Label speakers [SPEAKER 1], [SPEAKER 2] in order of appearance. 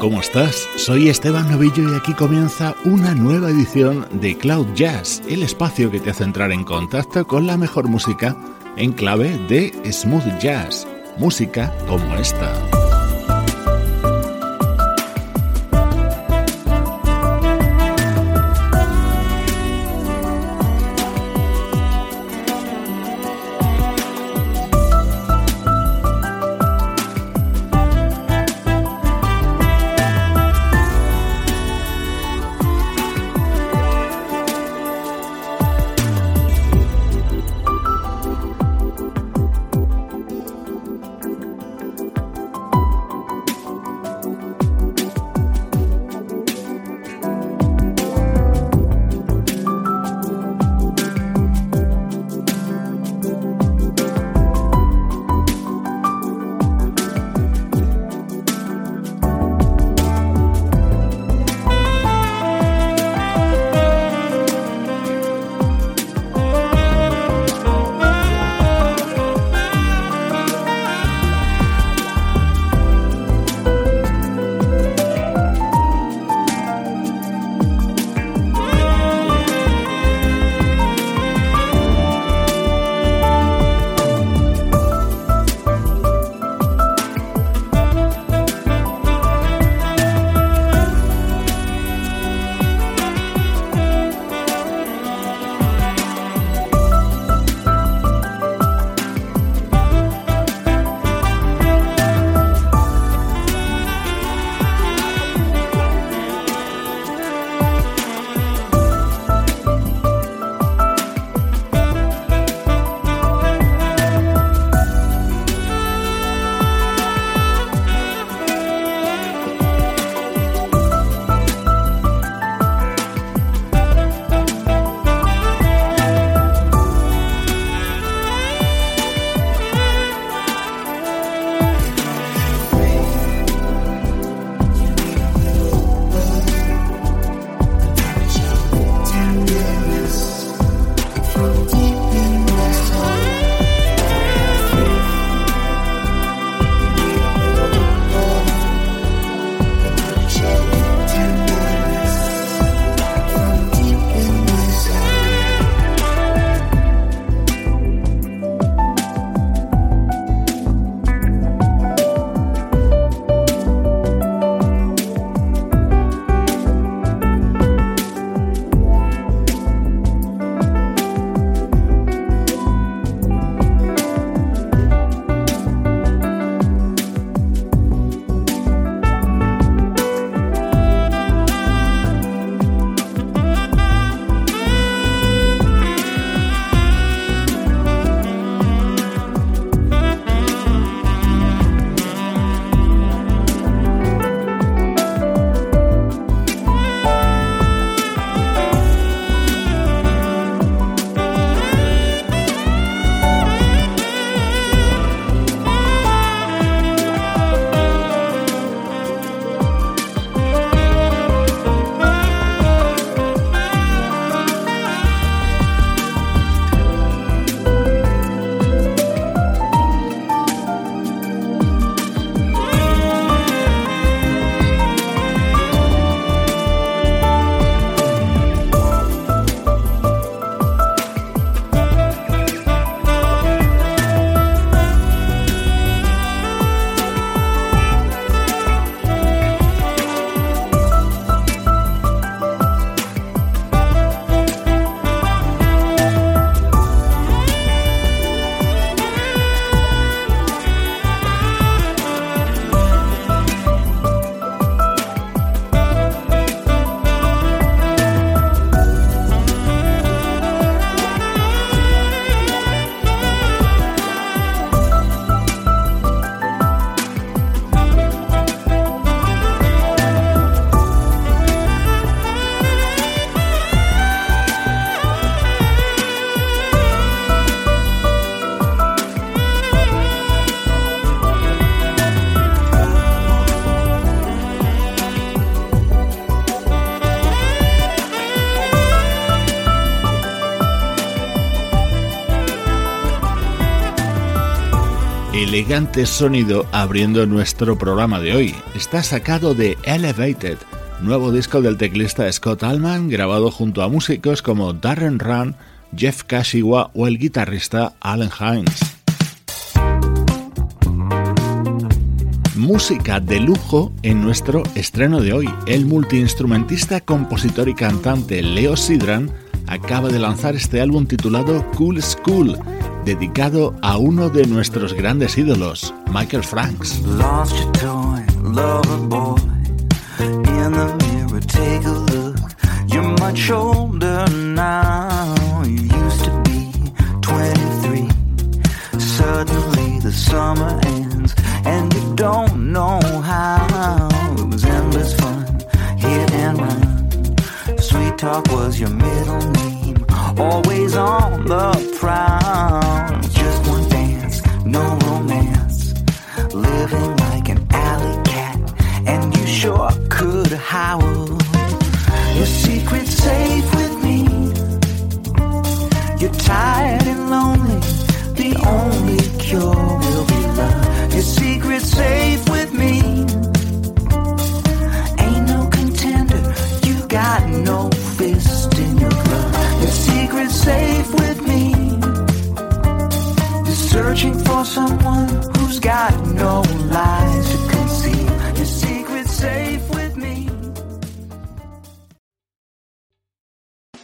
[SPEAKER 1] ¿Cómo estás? Soy Esteban Novillo y aquí comienza una nueva edición de Cloud Jazz, el espacio que te hace entrar en contacto con la mejor música en clave de smooth jazz, música como esta.
[SPEAKER 2] Elegante sonido abriendo nuestro programa de hoy. Está sacado de Elevated, nuevo disco del teclista Scott Allman, grabado junto a músicos como Darren Run, Jeff Kashiwa o el guitarrista Alan Hines. música de lujo en nuestro estreno de hoy. El multiinstrumentista, compositor y cantante Leo Sidran acaba de lanzar este álbum titulado Cool School, dedicado a uno de nuestros grandes ídolos, Michael Franks. Suddenly You're tired and lonely the only cure will be love. Your secret's safe with me. Ain't no contender, you got no fist in your glove. Your secret's safe with me. You're searching for someone who's got no lies